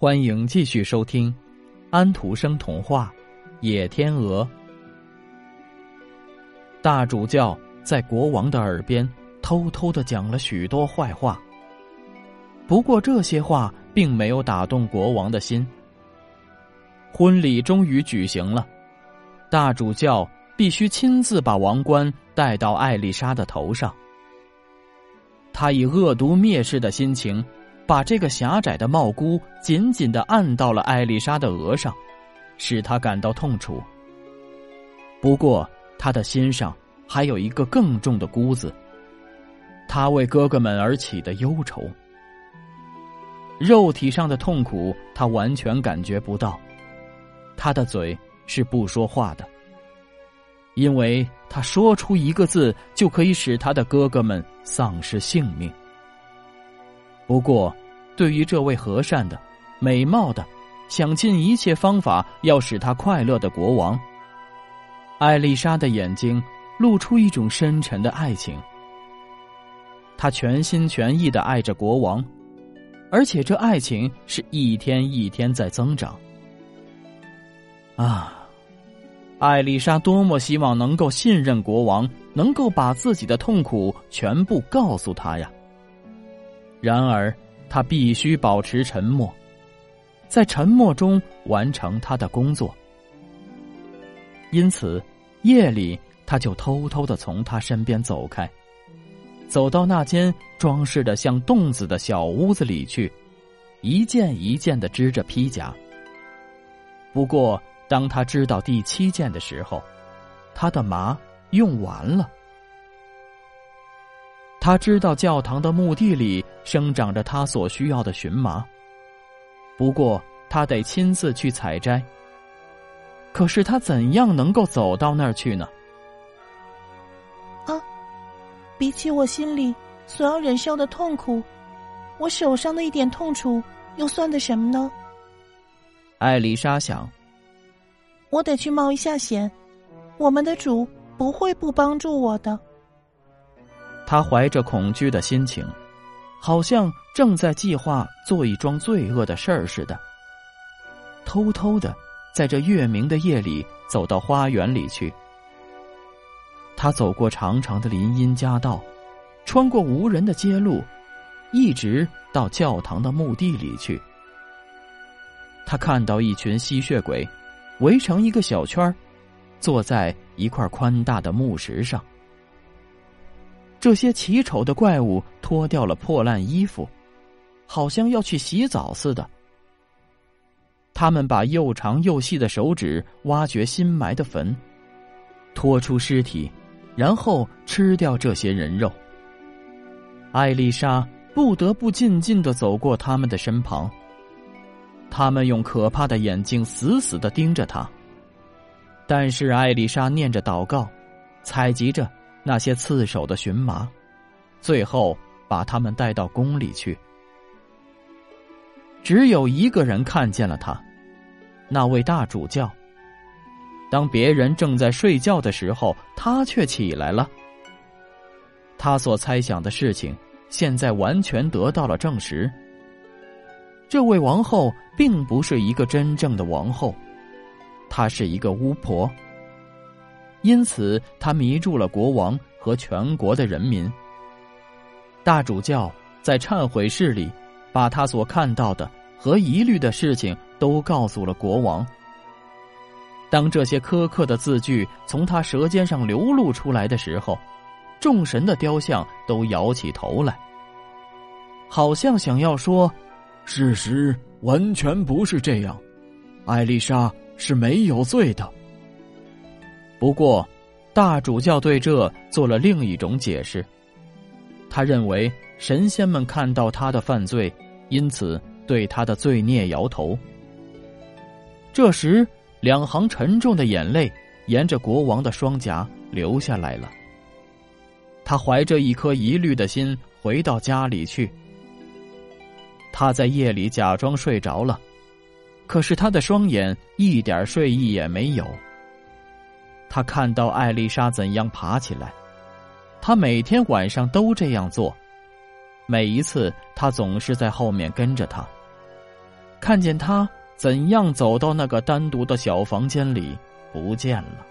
欢迎继续收听《安徒生童话·野天鹅》。大主教在国王的耳边偷偷的讲了许多坏话，不过这些话并没有打动国王的心。婚礼终于举行了，大主教必须亲自把王冠戴到艾丽莎的头上。他以恶毒蔑视的心情。把这个狭窄的帽箍紧紧的按到了艾丽莎的额上，使她感到痛楚。不过，他的心上还有一个更重的箍子，他为哥哥们而起的忧愁。肉体上的痛苦，他完全感觉不到，他的嘴是不说话的，因为他说出一个字就可以使他的哥哥们丧失性命。不过，对于这位和善的、美貌的、想尽一切方法要使他快乐的国王，艾丽莎的眼睛露出一种深沉的爱情。她全心全意的爱着国王，而且这爱情是一天一天在增长。啊，艾丽莎多么希望能够信任国王，能够把自己的痛苦全部告诉他呀！然而，他必须保持沉默，在沉默中完成他的工作。因此，夜里他就偷偷的从他身边走开，走到那间装饰的像洞子的小屋子里去，一件一件的织着披甲。不过，当他织到第七件的时候，他的麻用完了。他知道教堂的墓地里生长着他所需要的荨麻，不过他得亲自去采摘。可是他怎样能够走到那儿去呢？啊，比起我心里所要忍受的痛苦，我手上的一点痛楚又算得什么呢？艾丽莎想，我得去冒一下险，我们的主不会不帮助我的。他怀着恐惧的心情，好像正在计划做一桩罪恶的事儿似的。偷偷的，在这月明的夜里走到花园里去。他走过长长的林荫夹道，穿过无人的街路，一直到教堂的墓地里去。他看到一群吸血鬼，围成一个小圈坐在一块宽大的木石上。这些奇丑的怪物脱掉了破烂衣服，好像要去洗澡似的。他们把又长又细的手指挖掘新埋的坟，拖出尸体，然后吃掉这些人肉。艾丽莎不得不静静的走过他们的身旁。他们用可怕的眼睛死死的盯着他，但是艾丽莎念着祷告，采集着。那些刺手的荨麻，最后把他们带到宫里去。只有一个人看见了他，那位大主教。当别人正在睡觉的时候，他却起来了。他所猜想的事情，现在完全得到了证实。这位王后并不是一个真正的王后，她是一个巫婆。因此，他迷住了国王和全国的人民。大主教在忏悔室里，把他所看到的和疑虑的事情都告诉了国王。当这些苛刻的字句从他舌尖上流露出来的时候，众神的雕像都摇起头来，好像想要说：“事实完全不是这样，艾丽莎是没有罪的。”不过，大主教对这做了另一种解释。他认为神仙们看到他的犯罪，因此对他的罪孽摇头。这时，两行沉重的眼泪沿着国王的双颊流下来了。他怀着一颗疑虑的心回到家里去。他在夜里假装睡着了，可是他的双眼一点睡意也没有。他看到艾丽莎怎样爬起来，他每天晚上都这样做，每一次他总是在后面跟着她。看见他怎样走到那个单独的小房间里不见了。